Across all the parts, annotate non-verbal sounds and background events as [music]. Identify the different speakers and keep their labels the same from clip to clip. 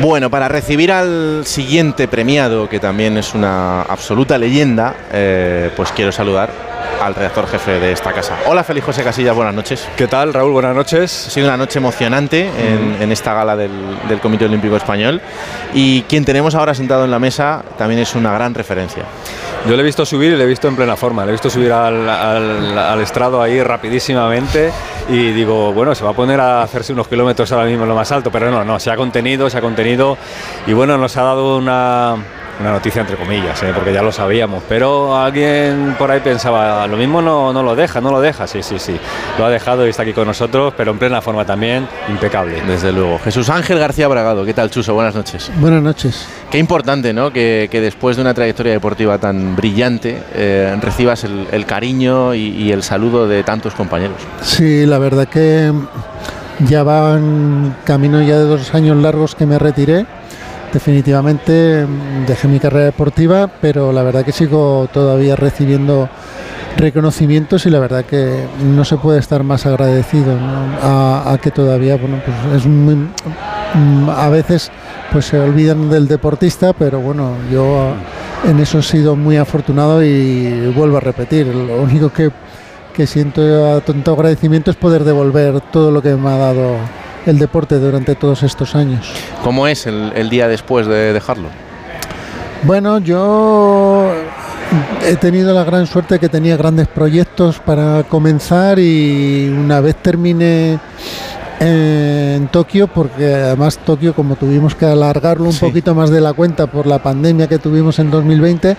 Speaker 1: Bueno, para recibir al siguiente premiado, que también es una absoluta leyenda, eh, pues quiero saludar al redactor jefe de esta casa. Hola, Feliz José Casillas, buenas noches.
Speaker 2: ¿Qué tal, Raúl? Buenas noches.
Speaker 1: Ha sido una noche emocionante en, en esta gala del, del Comité Olímpico Español y quien tenemos ahora sentado en la mesa también es una gran referencia.
Speaker 2: Yo le he visto subir y le he visto en plena forma. Le he visto subir al, al- al estrado ahí rapidísimamente y digo, bueno, se va a poner a hacerse unos kilómetros ahora mismo en lo más alto, pero no, no, se ha contenido, se ha contenido y bueno, nos ha dado una, una noticia entre comillas, ¿eh? porque ya lo sabíamos, pero alguien por ahí pensaba, lo mismo no, no lo deja, no lo deja, sí, sí, sí, lo ha dejado y está aquí con nosotros, pero en plena forma también, impecable.
Speaker 1: Desde luego. Jesús Ángel García Bragado, ¿qué tal, Chuso? Buenas noches.
Speaker 3: Buenas noches.
Speaker 1: Qué importante, ¿no? Que, que después de una trayectoria deportiva tan brillante eh, recibas el, el cariño y, y el saludo de tantos compañeros.
Speaker 3: Sí, la verdad que ya van camino ya de dos años largos que me retiré. Definitivamente mm, dejé mi carrera deportiva, pero la verdad que sigo todavía recibiendo reconocimientos y la verdad que no se puede estar más agradecido a, a que todavía, bueno, pues es muy, mm, a veces pues se olvidan del deportista, pero bueno, yo en eso he sido muy afortunado y vuelvo a repetir, lo único que que siento tanto agradecimiento es poder devolver todo lo que me ha dado el deporte durante todos estos años.
Speaker 1: ¿Cómo es el, el día después de dejarlo?
Speaker 3: Bueno, yo he tenido la gran suerte que tenía grandes proyectos para comenzar y una vez terminé en Tokio, porque además Tokio como tuvimos que alargarlo un
Speaker 1: Sí.
Speaker 3: poquito más de la cuenta por la pandemia que tuvimos en 2020,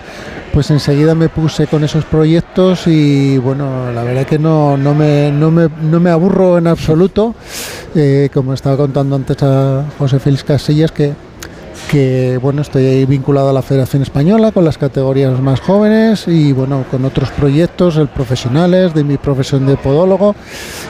Speaker 3: pues enseguida me puse con esos proyectos y bueno, la verdad que no, no, me, no, me, no me aburro en absoluto, Eh, como estaba contando antes a José Félix Casillas, que que bueno estoy ahí vinculado a la Federación Española con las categorías más jóvenes y bueno con otros proyectos el profesionales de mi profesión de podólogo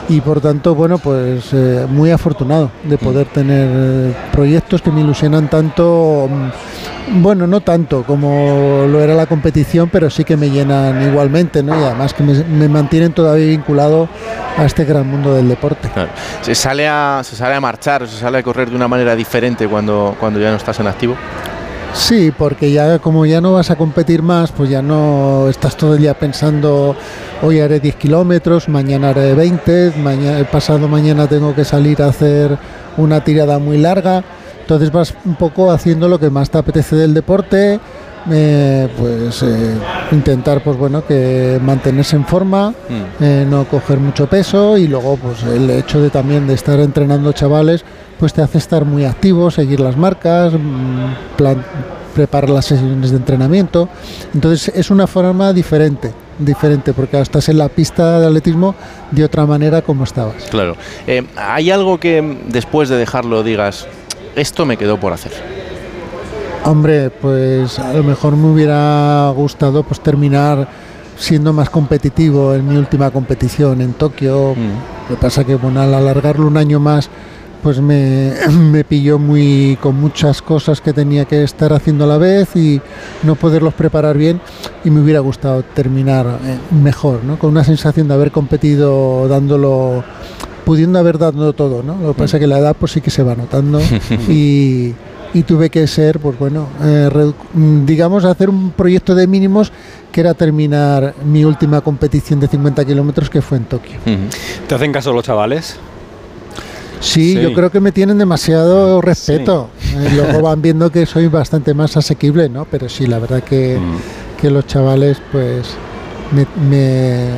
Speaker 3: y por tanto bueno pues eh, muy afortunado de poder tener eh, proyectos que me ilusionan tanto mm, bueno no tanto como lo era la competición pero sí que me llenan igualmente ¿no? y además que me, me mantienen todavía vinculado a este gran mundo del deporte
Speaker 1: Claro. ¿Se sale, a, ¿Se sale a marchar o se sale a correr de una manera diferente cuando, cuando ya no estás en activo?
Speaker 3: Sí, porque ya como ya no vas a competir más, pues ya no estás todo el día pensando, hoy haré 10 kilómetros, mañana haré 20, mañana, pasado mañana tengo que salir a hacer una tirada muy larga. Entonces vas un poco haciendo lo que más te apetece del deporte, eh, pues eh, intentar pues bueno que mantenerse en forma, eh, no coger mucho peso y luego pues el hecho de también de estar entrenando chavales pues te hace estar muy activo, seguir las marcas, mm, plan- preparar las sesiones de entrenamiento. Entonces es una forma diferente, diferente porque estás en la pista de atletismo de otra manera como estabas.
Speaker 1: Claro. Eh, ¿Hay algo que mm, después de dejarlo digas, esto me quedó por hacer?
Speaker 3: Hombre, pues a lo mejor me hubiera gustado pues terminar siendo más competitivo en mi última competición en Tokio.
Speaker 1: Mm.
Speaker 3: Lo que pasa que bueno, al alargarlo un año más, pues me, [clears throat] me pilló muy con muchas cosas que tenía que estar haciendo a la vez y no poderlos preparar bien. Y me hubiera gustado terminar eh, mejor, ¿no? Con una sensación de haber competido dándolo, pudiendo haber dado todo, ¿no? Lo que pasa que la edad pues sí que se va notando [laughs] y y tuve que ser, pues bueno, eh, mm, digamos, hacer un proyecto de mínimos que era terminar mi última competición de 50 kilómetros que fue en Tokio.
Speaker 2: ¿Te hacen caso los chavales?
Speaker 3: Sí,
Speaker 2: Sí.
Speaker 3: yo creo que me tienen demasiado respeto. Eh, luego van viendo que soy bastante más asequible, ¿no? Pero sí, la verdad que,
Speaker 2: Mm.
Speaker 3: que los chavales, pues, me, me-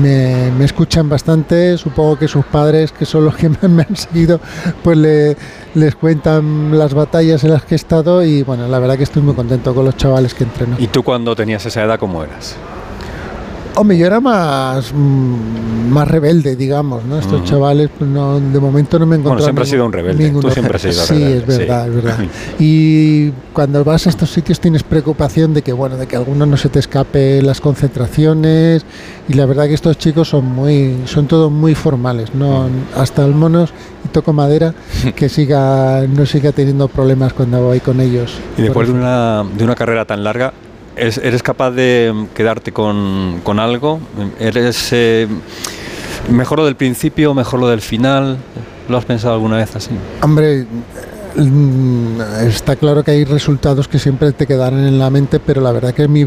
Speaker 3: me- me escuchan bastante. Supongo que sus padres, que son los que [laughs] más me han seguido, pues le- les cuentan las batallas en las que he estado. Y bueno, la verdad que estoy muy contento con los chavales que entreno.
Speaker 2: ¿Y tú cuando tenías esa edad cómo eras?
Speaker 3: Hombre, yo era más, mm, más rebelde, digamos, ¿no? Estos
Speaker 2: Ujú.
Speaker 3: chavales, pues no, de momento no me he
Speaker 2: Bueno,
Speaker 3: encontrado.
Speaker 2: siempre has sido un rebelde.
Speaker 3: ninguno.
Speaker 2: Tú siempre has sido [laughs]
Speaker 3: Sí,
Speaker 2: rebelde,
Speaker 3: es verdad,
Speaker 2: sí.
Speaker 3: es verdad. Y cuando vas a estos sitios tienes preocupación de que, bueno, de que alguno no se te escape las concentraciones. Y la verdad que estos chicos son muy, son todos muy formales, ¿no? Hasta el monos, y toco madera, [laughs] que siga, no siga teniendo problemas cuando voy con ellos.
Speaker 2: Y después de una, de una carrera tan larga, ¿eres, capaz de quedarte con, con algo? ¿Eres eh, mejor lo del principio, mejor lo del final? ¿Lo has pensado alguna vez así?
Speaker 3: Hombre, mm, está claro que hay resultados que siempre te quedarán en la mente, pero la verdad que mi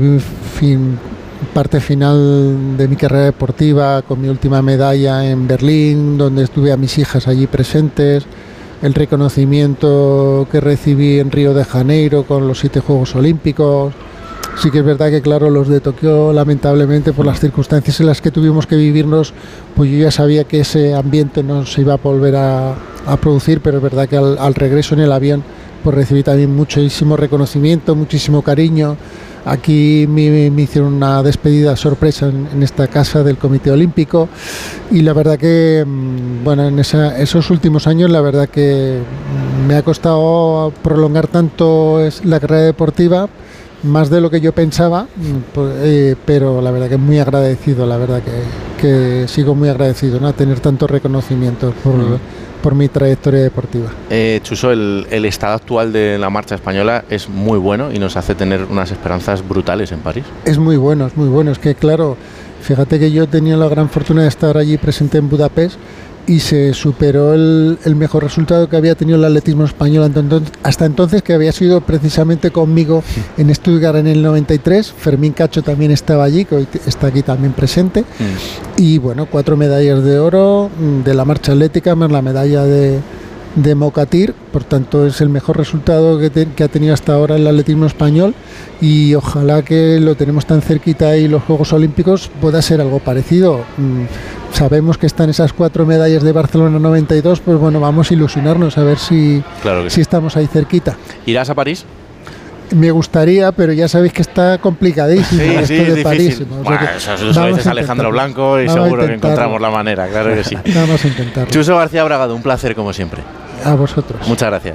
Speaker 3: parte final de mi carrera deportiva, con mi última medalla en Berlín, donde estuve a mis hijas allí presentes, el reconocimiento que recibí en Río de Janeiro con los siete Juegos Olímpicos. Sí que es verdad que, claro, los de Tokio, lamentablemente, por las circunstancias en las que tuvimos que vivirnos, pues yo ya sabía que ese ambiente no se iba a volver a, producir, pero es verdad que al, regreso en el avión, pues recibí también muchísimo reconocimiento, muchísimo cariño. Aquí me, hicieron una despedida sorpresa en, esta casa del Comité Olímpico. Y la verdad que, mm, bueno, en esos últimos años la verdad que me ha costado prolongar tanto la carrera deportiva más de lo que yo pensaba, mm, pues, eh, pero la verdad que muy agradecido, la verdad que, sigo muy agradecido ¿no? a tener tanto reconocimiento por, mm por mi trayectoria deportiva.
Speaker 1: Eh, Chuso, el, estado actual de la marcha española es muy bueno y nos hace tener unas esperanzas brutales en París.
Speaker 3: Es muy bueno, es muy bueno. Es que, claro, fíjate que yo tenía la gran fortuna de estar allí presente en Budapest y se superó el, mejor resultado que había tenido el atletismo español hasta entonces, que había sido precisamente conmigo en Stuttgart en el 93. Fermín Cacho también estaba allí, que hoy está aquí también presente. Mm. Y bueno, cuatro medallas de oro mm, de la marcha atlética, más la medalla de, de Mocatir, por tanto es el mejor resultado que, ha tenido hasta ahora el atletismo español y ojalá que lo tenemos tan cerquita y los Juegos Olímpicos pueda ser algo parecido. Sabemos que están esas cuatro medallas de Barcelona 92, pues bueno, vamos a ilusionarnos a ver si, si estamos ahí cerquita.
Speaker 1: ¿Irás a París?
Speaker 3: Me gustaría, pero ya sabéis que está complicadísimo
Speaker 1: sí, esto de París. eso lo dices Alejandro Blanco y seguro que encontramos la manera, claro que sí. [laughs]
Speaker 3: Vamos a intentarlo.
Speaker 1: Chuso García Bragado, un placer como siempre.
Speaker 3: A vosotros.
Speaker 1: Muchas gracias.